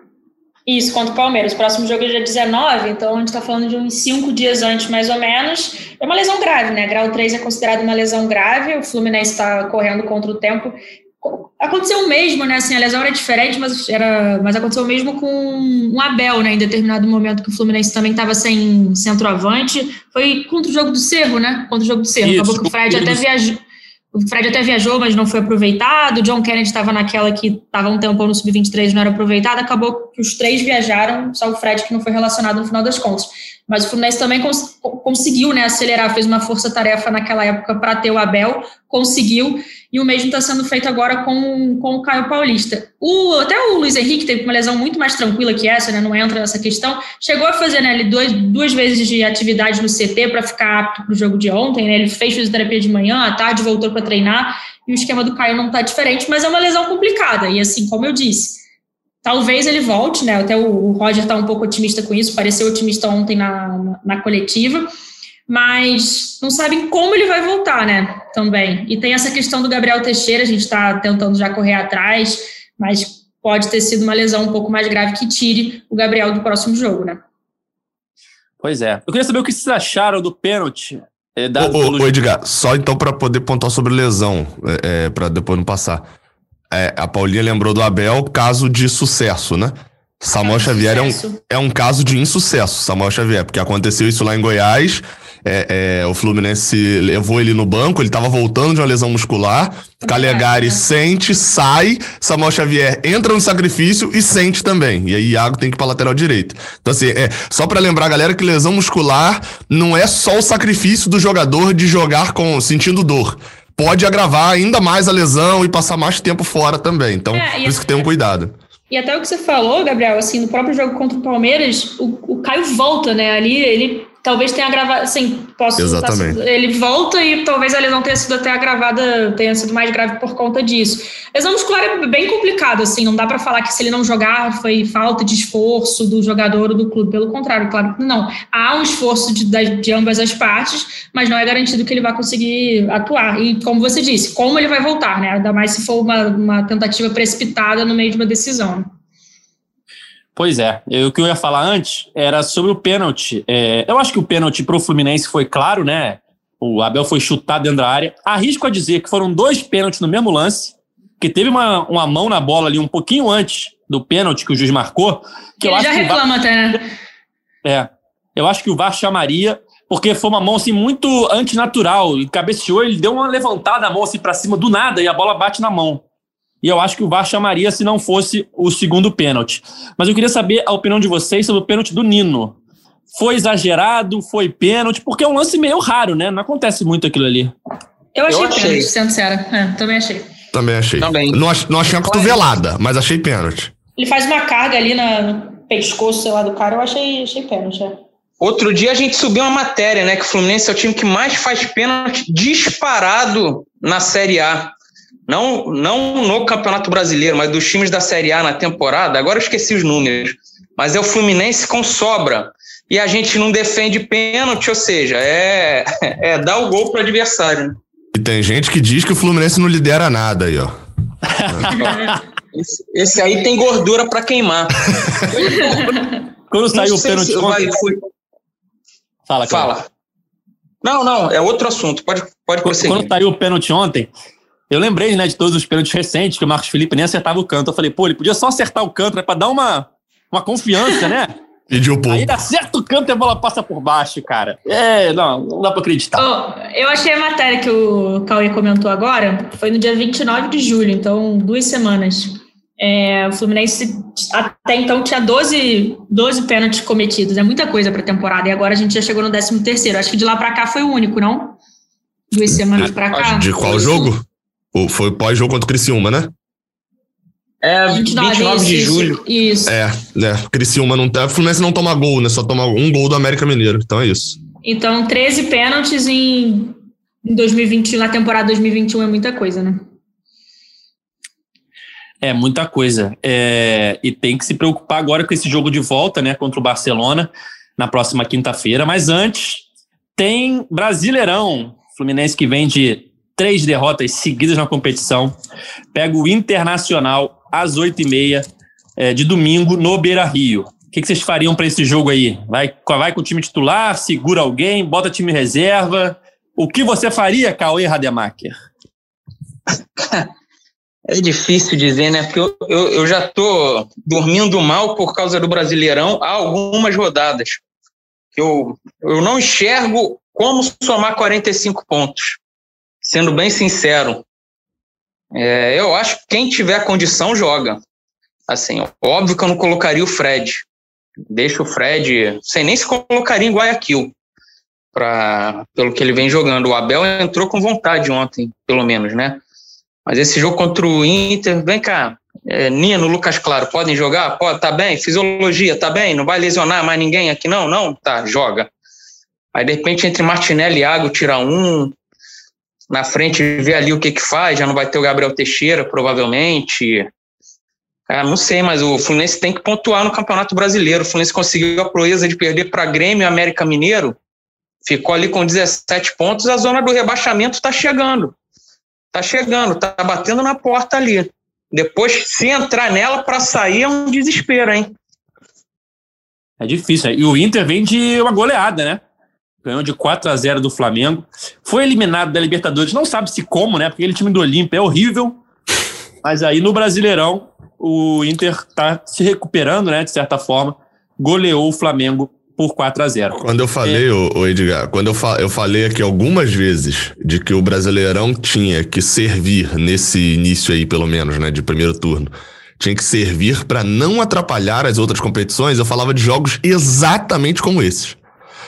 Isso, contra o Palmeiras. O próximo jogo é dia 19, então a gente está falando de uns cinco dias antes, mais ou menos. É uma lesão grave, né? Grau 3 é considerado uma lesão grave. O Fluminense está correndo contra o tempo. Aconteceu o mesmo, né? Assim, a lesão era diferente, mas, era, mas aconteceu o mesmo com um Abel, né? Em determinado momento que o Fluminense também estava sem centroavante. Foi contra o jogo do Cerro, né? Contra o jogo do Cerro. Isso, Acabou que o Fred até viajou o Fred até viajou, mas não foi aproveitado. O John Kennedy estava naquela que estava um tempão no sub-23 não era aproveitado. Acabou que os três viajaram, só o Fred que não foi relacionado no final das contas. Mas o Fluminense também cons conseguiu né, acelerar, fez uma força-tarefa naquela época para ter o Abel, conseguiu, e o mesmo está sendo feito agora com, com o Caio Paulista. O, até o Luiz Henrique teve uma lesão muito mais tranquila que essa, né, não entra nessa questão, chegou a fazer né, ele dois, duas vezes de atividade no CT para ficar apto para o jogo de ontem, né, ele fez fisioterapia de manhã, à tarde voltou para treinar, e o esquema do Caio não está diferente, mas é uma lesão complicada, e assim, como eu disse, Talvez ele volte, né? Até o, Roger está um pouco otimista com isso, pareceu otimista ontem na, na, na, coletiva, mas não sabem como ele vai voltar, né? Também. E tem essa questão do Gabriel Teixeira, a gente está tentando já correr atrás, mas pode ter sido uma lesão um pouco mais grave que tire o Gabriel do próximo jogo, né? Pois é. Eu queria saber o que vocês acharam do pênalti. É, ô, ô, ô, Edgar, só então para poder pontuar sobre lesão, é, é para depois não passar é, a Paulinha lembrou do Abel, caso de sucesso, né? Samuel Xavier é um, é um caso de insucesso, Samuel Xavier, porque aconteceu isso lá em Goiás. É, é, o Fluminense levou ele no banco, ele estava voltando de uma lesão muscular. Calegari sente, sai. Samuel Xavier entra no sacrifício e sente também. E aí Iago tem que ir pra lateral direito. Então, assim, é, só para lembrar, galera, que lesão muscular não é só o sacrifício do jogador de jogar com sentindo dor pode agravar ainda mais a lesão e passar mais tempo fora também. Então, é, por isso que tenham um cuidado. E até o que você falou, Gabriel, assim, no próprio jogo contra o Palmeiras, o, o Caio volta, né? Ali ele talvez tenha agravado, assim, posso Exatamente. ele volta e talvez a lesão tenha sido até agravada, tenha sido mais grave por conta disso. Lesão muscular é bem complicado, assim, não dá para falar que se ele não jogar foi falta de esforço do jogador ou do clube, pelo contrário, claro que não. Há um esforço de, de ambas as partes, mas não é garantido que ele vai conseguir atuar. E como você disse, como ele vai voltar, né? Ainda mais se for uma, uma tentativa precipitada no meio de uma decisão. Pois é, eu, o que eu ia falar antes era sobre o pênalti. É, eu acho que o pênalti para o Fluminense foi claro, né? O Abel foi chutado dentro da área. Arrisco a dizer que foram dois pênaltis no mesmo lance, que teve uma, uma mão na bola ali um pouquinho antes do pênalti que o juiz marcou. Que Ele eu já reclama VAR, até, né? É. Eu acho que o VAR chamaria, porque foi uma mão assim muito antinatural. E cabeceou, ele deu uma levantada a mão assim para cima do nada e a bola bate na mão e eu acho que o VAR chamaria se não fosse o segundo pênalti. Mas eu queria saber a opinião de vocês sobre o pênalti do Nino. Foi exagerado? Foi pênalti? Porque é um lance meio raro, né? Não acontece muito aquilo ali. Eu achei, eu achei. pênalti, sendo sincera. É, também achei. Também achei. Também. Não, não achei uma cotovelada, mas achei pênalti. Ele faz uma carga ali no pescoço, sei lá, do cara. Eu achei, achei pênalti. É. Outro dia a gente subiu uma matéria, né? Que o Fluminense é o time que mais faz pênalti disparado na Série A não, não no Campeonato Brasileiro, mas dos times da Série A na temporada, agora eu esqueci os números, mas é o Fluminense com sobra. E a gente não defende pênalti, ou seja, é, é dar o gol para o adversário. Né? E tem gente que diz que o Fluminense não lidera nada aí, ó. esse, esse aí tem gordura para queimar. Quando saiu o pênalti. Se vai, foi... Fala, Fala. Não, não, é outro assunto. Pode, pode prosseguir. Quando saiu o pênalti ontem, eu lembrei, né, de todos os pênaltis recentes que o Marcos Felipe nem acertava o canto. Eu falei, pô, ele podia só acertar o canto, né, pra dar uma, uma confiança, né? Pediu pouco. Aí ele acerta o canto e a bola passa por baixo, cara. É, não, não dá pra acreditar. Oh, eu achei a matéria que o Cauê comentou agora, foi no dia 29 de julho, então duas semanas. É, o Fluminense até então tinha 12, 12 pênaltis cometidos. É muita coisa para a temporada. E agora a gente já chegou no 13 terceiro. Acho que de lá para cá foi o único, não? Duas semanas para cá. De qual jogo? Foi pós-jogo contra o Criciúma, né? É, 29, 29 isso, de julho. Isso. É, né? Criciúma não tá. Fluminense não toma gol, né? Só toma um gol do América Mineiro. Então é isso. Então, 13 pênaltis em, em 2021, na temporada 2021 é muita coisa, né? É muita coisa. É, e tem que se preocupar agora com esse jogo de volta, né, contra o Barcelona na próxima quinta-feira. Mas antes, tem Brasileirão. Fluminense que vem de três derrotas seguidas na competição. Pega o Internacional às oito e meia é, de domingo no Beira Rio. O que, que vocês fariam para esse jogo aí? Vai, vai com o time titular, segura alguém, bota time reserva? O que você faria, Cauê Rademacher? É difícil dizer, né? Porque eu, eu, eu, já tô dormindo mal por causa do Brasileirão há algumas rodadas. Eu, eu não enxergo como somar 45 pontos. Sendo bem sincero. É, eu acho que quem tiver condição joga. Assim, óbvio que eu não colocaria o Fred. Deixa o Fred, sem nem se colocaria em Guayaquil, pra, pelo que ele vem jogando. O Abel entrou com vontade ontem, pelo menos, né? Mas esse jogo contra o Inter, vem cá, é, Nino, Lucas Claro, podem jogar? Pode, tá bem. Fisiologia, tá bem. Não vai lesionar mais ninguém aqui, não? Não? Tá, joga. Aí, de repente, entre Martinelli e Iago, tira um. Na frente, vê ali o que que faz. Já não vai ter o Gabriel Teixeira, provavelmente. Ah, não sei, mas o Fluminense tem que pontuar no Campeonato Brasileiro. O Fluminense conseguiu a proeza de perder para Grêmio e América Mineiro. Ficou ali com 17 pontos. A zona do rebaixamento está chegando. Tá chegando, tá batendo na porta ali. Depois, se entrar nela para sair, é um desespero, hein? É difícil. Né? E o Inter vem de uma goleada, né? Ganhou de 4 a 0 do Flamengo. Foi eliminado da Libertadores, não sabe se como, né? Porque aquele time do Olímpio é horrível. Mas aí no Brasileirão, o Inter tá se recuperando, né? De certa forma. Goleou o Flamengo por 4 a 0 Quando eu falei, é. o, Edgar, quando eu, fa eu falei aqui algumas vezes de que o Brasileirão tinha que servir nesse início aí, pelo menos, né, de primeiro turno, tinha que servir para não atrapalhar as outras competições, eu falava de jogos exatamente como esses.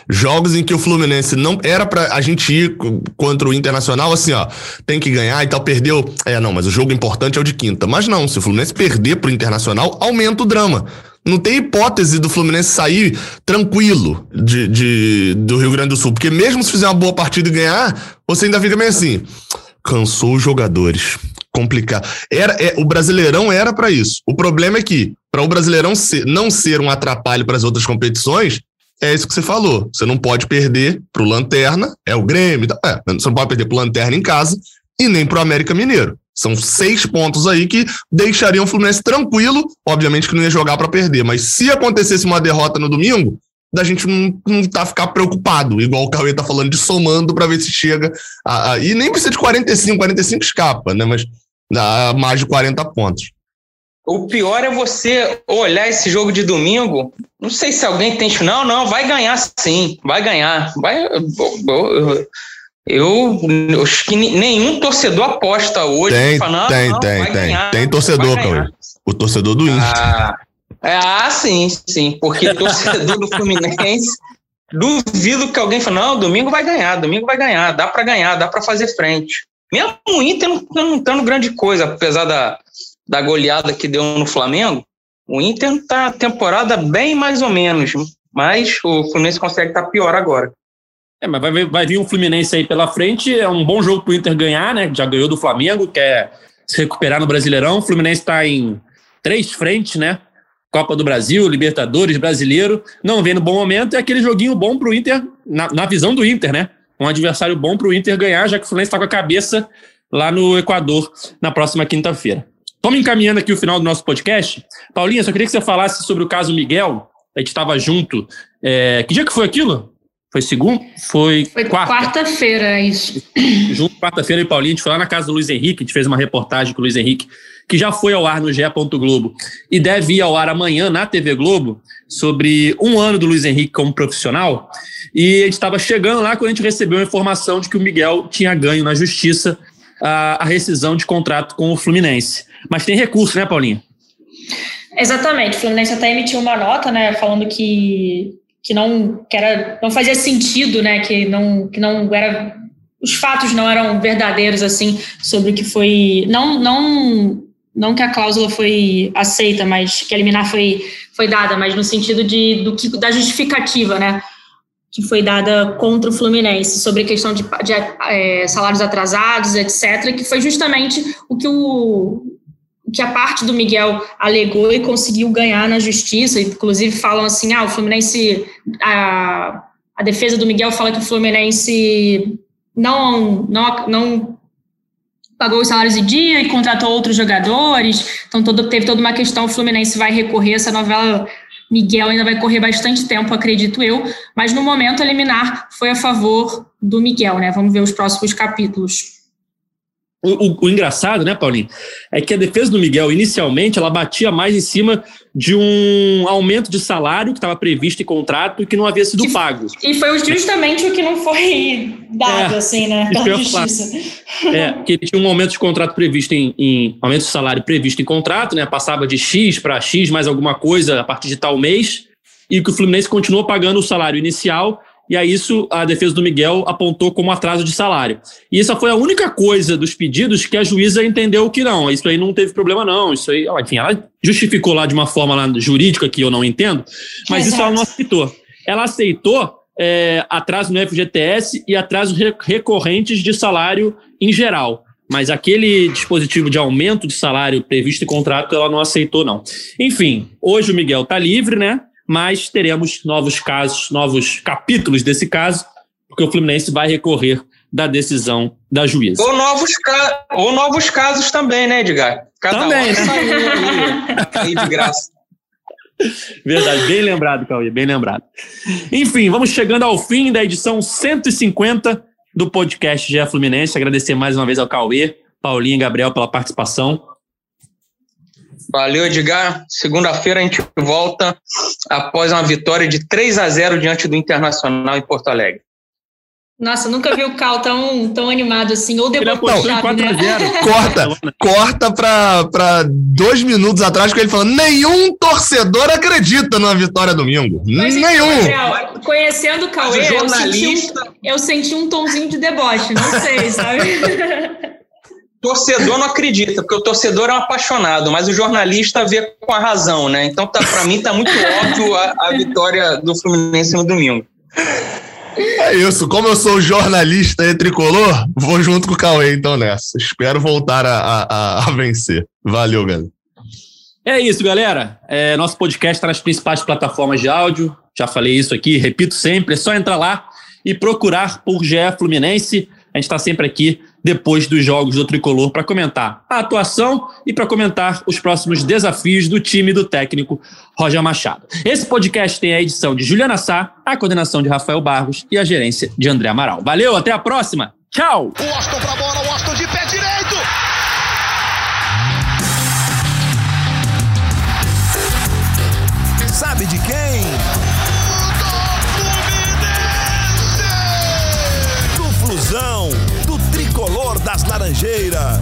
Jogos em que o Fluminense não era para a gente ir contra o Internacional assim, ó, tem que ganhar e tal, perdeu. É, não, mas o jogo importante é o de quinta. Mas não, se o Fluminense perder pro Internacional, aumenta o drama. Não tem hipótese do Fluminense sair tranquilo de, de, do Rio Grande do Sul. Porque mesmo se fizer uma boa partida e ganhar, você ainda fica meio assim. Cansou os jogadores. Complicado. Era, é, o Brasileirão era para isso. O problema é que, para o Brasileirão ser, não ser um atrapalho para as outras competições, é isso que você falou. Você não pode perder pro Lanterna, é o Grêmio. É, você não pode perder pro Lanterna em casa e nem pro América Mineiro. São seis pontos aí que deixariam o Fluminense tranquilo. Obviamente que não ia jogar para perder, mas se acontecesse uma derrota no domingo, da gente não, não tá ficar preocupado, igual o Cauê tá falando de somando para ver se chega. A, a, e nem precisa de 45, 45 escapa, né? Mas dá mais de 40 pontos. O pior é você olhar esse jogo de domingo. Não sei se alguém tem. Não, não, vai ganhar sim, vai ganhar. Vai, eu, eu acho que nenhum torcedor aposta hoje. Tem, fala, não, tem, não, tem, tem. Ganhar, tem torcedor, Cauê. O torcedor do Inter. Ah, é, ah, sim, sim. Porque torcedor do Fluminense. Duvido que alguém fale, não, domingo vai ganhar, domingo vai ganhar, dá para ganhar, dá para fazer frente. Mesmo o Inter não, não tá no grande coisa, apesar da, da goleada que deu no Flamengo, o Inter tá temporada bem mais ou menos, mas o Fluminense consegue estar tá pior agora. É, mas vai, vai vir um Fluminense aí pela frente. É um bom jogo para o Inter ganhar, né? Já ganhou do Flamengo, quer se recuperar no Brasileirão. O Fluminense está em três frentes, né? Copa do Brasil, Libertadores, Brasileiro. Não vem no bom momento. É aquele joguinho bom para o Inter, na, na, visão do Inter, né? Um adversário bom para o Inter ganhar, já que o Fluminense está com a cabeça lá no Equador na próxima quinta-feira. Estamos encaminhando aqui o final do nosso podcast. Paulinha, só queria que você falasse sobre o caso Miguel. A gente estava junto. É... Que dia que foi aquilo? Foi segundo? Foi, foi quarta. Quarta-feira, isso. Junto quarta-feira, e Paulinho, a gente foi lá na casa do Luiz Henrique, a gente fez uma reportagem com o Luiz Henrique, que já foi ao ar no GE. Globo e deve ir ao ar amanhã na TV Globo, sobre um ano do Luiz Henrique como profissional. E a gente estava chegando lá quando a gente recebeu a informação de que o Miguel tinha ganho na justiça a, a rescisão de contrato com o Fluminense. Mas tem recurso, né, Paulinho? Exatamente. O Fluminense até emitiu uma nota, né, falando que, que não que era, não fazia sentido, né, que não que não era os fatos não eram verdadeiros assim sobre o que foi não não não que a cláusula foi aceita, mas que a liminar foi foi dada, mas no sentido de do que da justificativa, né, que foi dada contra o Fluminense sobre a questão de, de é, salários atrasados, etc., que foi justamente o que o que a parte do Miguel alegou e conseguiu ganhar na justiça, inclusive falam assim, ah, o Fluminense, a, a defesa do Miguel fala que o Fluminense não, não, não pagou os salários em dia e contratou outros jogadores, então todo, teve toda uma questão, o Fluminense vai recorrer, essa novela Miguel ainda vai correr bastante tempo, acredito eu, mas no momento a liminar foi a favor do Miguel, né, vamos ver os próximos capítulos. O, o, o, engraçado, né, Paulinho, é que a defesa do Miguel, inicialmente, ela batia mais em cima de um aumento de salário que estava previsto em contrato e que não havia sido que, pago. E foi justamente o que não foi dado, é, assim, né, pela justiça. É, que ele tinha um aumento de contrato previsto em, em, aumento de salário previsto em contrato, né, passava de X para X mais alguma coisa a partir de tal mês, e que o Fluminense continuou pagando o salário inicial e a isso a defesa do Miguel apontou como atraso de salário. E essa foi a única coisa dos pedidos que a juíza entendeu que não, isso aí não teve problema não, isso aí, enfim, ela justificou lá de uma forma lá jurídica que eu não entendo, mas isso ela não aceitou. Ela aceitou é, atraso no FGTS e atrasos recorrentes de salário em geral. Mas aquele dispositivo de aumento de salário previsto em contrato, ela não aceitou, não. Enfim, hoje o Miguel está livre, né? Mas teremos novos casos, novos capítulos desse caso, porque o Fluminense vai recorrer da decisão da juíza. Ou novos, ou novos casos também, né, Edgar? Cada também, né? aí de graça. Verdade, bem lembrado, Cauê, bem lembrado. Enfim, vamos chegando ao fim da edição 150 do podcast GE Fluminense. Agradecer mais uma vez ao Cauê, Paulinho e Gabriel pela participação. Valeu, Edgar. Segunda-feira a gente volta após uma vitória de 3 a 0 diante do Internacional em Porto Alegre. Nossa, nunca vi o Cal tão, tão animado assim, ou debochado, né? Corta, corta para dois minutos atrás com ele falando nenhum torcedor acredita numa vitória domingo. Mas, Nenhum. Gabriel, conhecendo o Cauê, jornalista... eu, senti um, eu senti um tomzinho de deboche, não sei, sabe? torcedor não acredita, porque o torcedor é um apaixonado, mas o jornalista vê com a razão, né? Então, tá, para mim, tá muito óbvio a, a, vitória do Fluminense no domingo. É isso. Como eu sou jornalista e tricolor, vou junto com o Cauê, então, nessa. Espero voltar a, a, a vencer. Valeu, galera. É isso, galera. É, nosso podcast está nas principais plataformas de áudio. Já falei isso aqui, repito sempre. É só entrar lá e procurar por GE Fluminense. A gente está sempre aqui depois dos jogos do Tricolor para comentar a atuação e para comentar os próximos desafios do time do técnico Roger Machado. Esse podcast tem a edição de Juliana Sá, a coordenação de Rafael Barros e a gerência de André Amaral. Valeu, até a próxima. Tchau. Do